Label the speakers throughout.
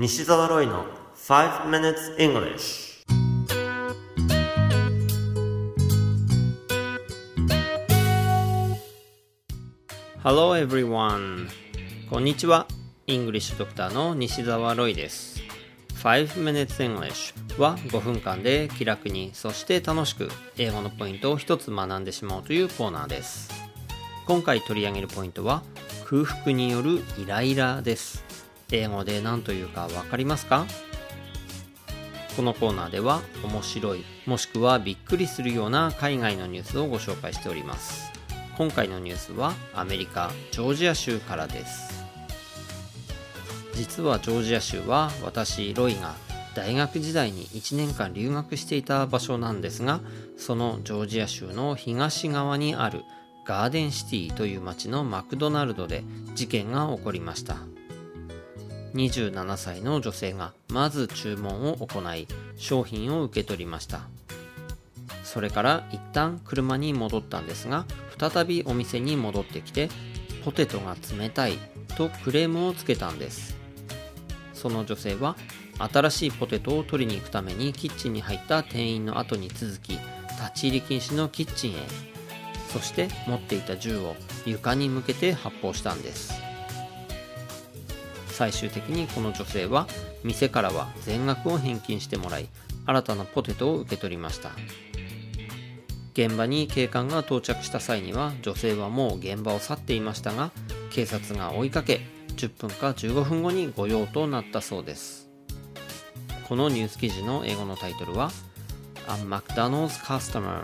Speaker 1: 西澤ロイの5 minutes English Hello everyone こんにちは。イングリッシュドクターの西澤ロイです。5 minutes English は5分間で気楽にそして楽しく英語のポイントを一つ学んでしまおうというコーナーです。今回取り上げるポイントは空腹によるイライラです。英語で何というかわかりますか？このコーナーでは面白いもしくはびっくりするような海外のニュースをご紹介しております。今回のニュースはアメリカジョージア州からです。実はジョージア州は私ロイが大学時代に1年間留学していた場所なんですがそのジョージア州の東側にあるガーデンシティという町のマクドナルドで事件が起こりました。27歳の女性がまず注文を行い商品を受け取りました。それから一旦車に戻ったんですが再びお店に戻ってきてポテトが冷たいとクレームをつけたんです。その女性は新しいポテトを取りに行くためにキッチンに入った店員の後に続き立ち入り禁止のキッチンへ。そして持っていた銃を床に向けて発砲したんです。最終的にこの女性は店からは全額を返金してもらい新たなポテトを受け取りました。現場に警官が到着した際には女性はもう現場を去っていましたが警察が追いかけ10分か15分後に御用となったそうです。このニュース記事の英語のタイトルは A McDonald's customer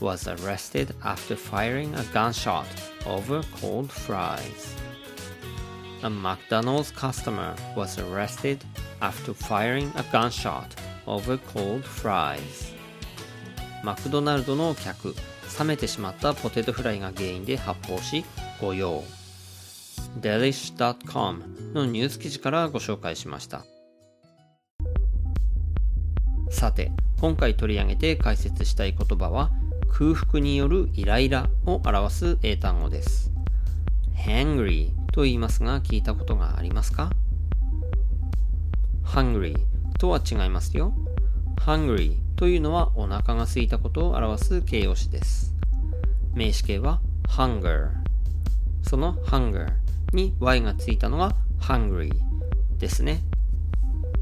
Speaker 1: was arrested after firing a gunshot over cold fries. A McDonald's customer was arrested after firing a gunshot over cold fries. マクドナルドの客、冷めてしまったポテトフライが原因で発砲し、御用。delish.com のニュース記事からご紹介しました。さて、今回取り上げて解説したい言葉は、空腹によるイライラを表す英単語です。hangry と言いますが聞いたことがありますか ?hungry とは違いますよ。hungry というのはお腹が空いたことを表す形容詞です。名詞形は hunger。その hunger に y がついたのが hungry ですね。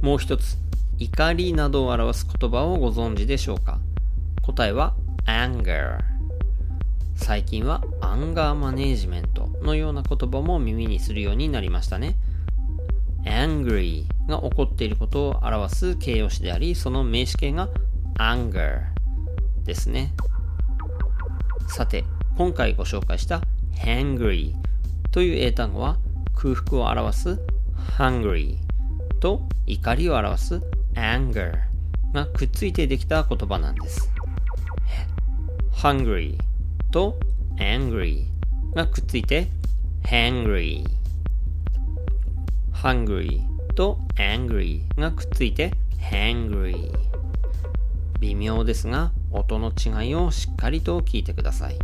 Speaker 1: もう一つ、怒りなどを表す言葉をご存知でしょうか？答えは anger。最近はアンガーマネージメントのような言葉も耳にするようになりましたね。angry が起こっていることを表す形容詞であり、その名詞形が anger ですね。さて、今回ご紹介した hangry という英単語は空腹を表す hungry と怒りを表す anger がくっついてできた言葉なんです。hungry と angry がくっついて hangry hungry と angry がくっついて hangry 微妙ですが音の違いをしっかりと聞いてください。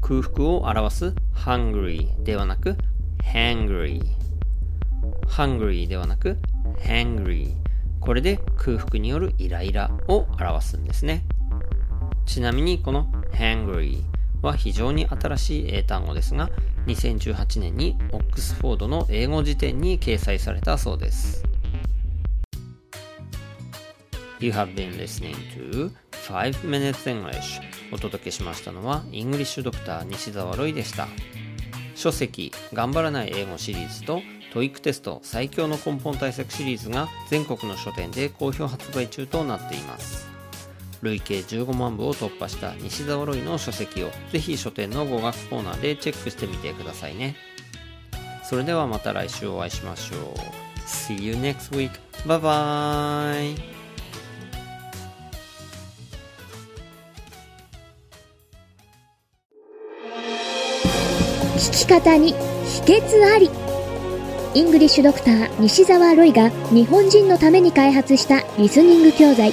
Speaker 1: 空腹を表す hungry ではなく hangry hungry ではなく hangry これで空腹によるイライラを表すんですね。ちなみにこの hangry は非常に新しい英単語ですが、2018年にオックスフォードの英語辞典に掲載されたそうです。You have been listening to 5 Minutes English お届けしましたのは English Doctor 西澤ロイでした。書籍頑張らない英語シリーズと TOEIC テスト最強の根本対策シリーズが全国の書店で好評発売中となっています。累計15万部を突破した西澤ロイの書籍をぜひ書店の語学コーナーでチェックしてみてくださいね。それではまた来週お会いしましょう。See you next week. Bye bye.
Speaker 2: 聞き方に秘訣あり。イングリッシュドクター西澤ロイが日本人のために開発したリスニング教材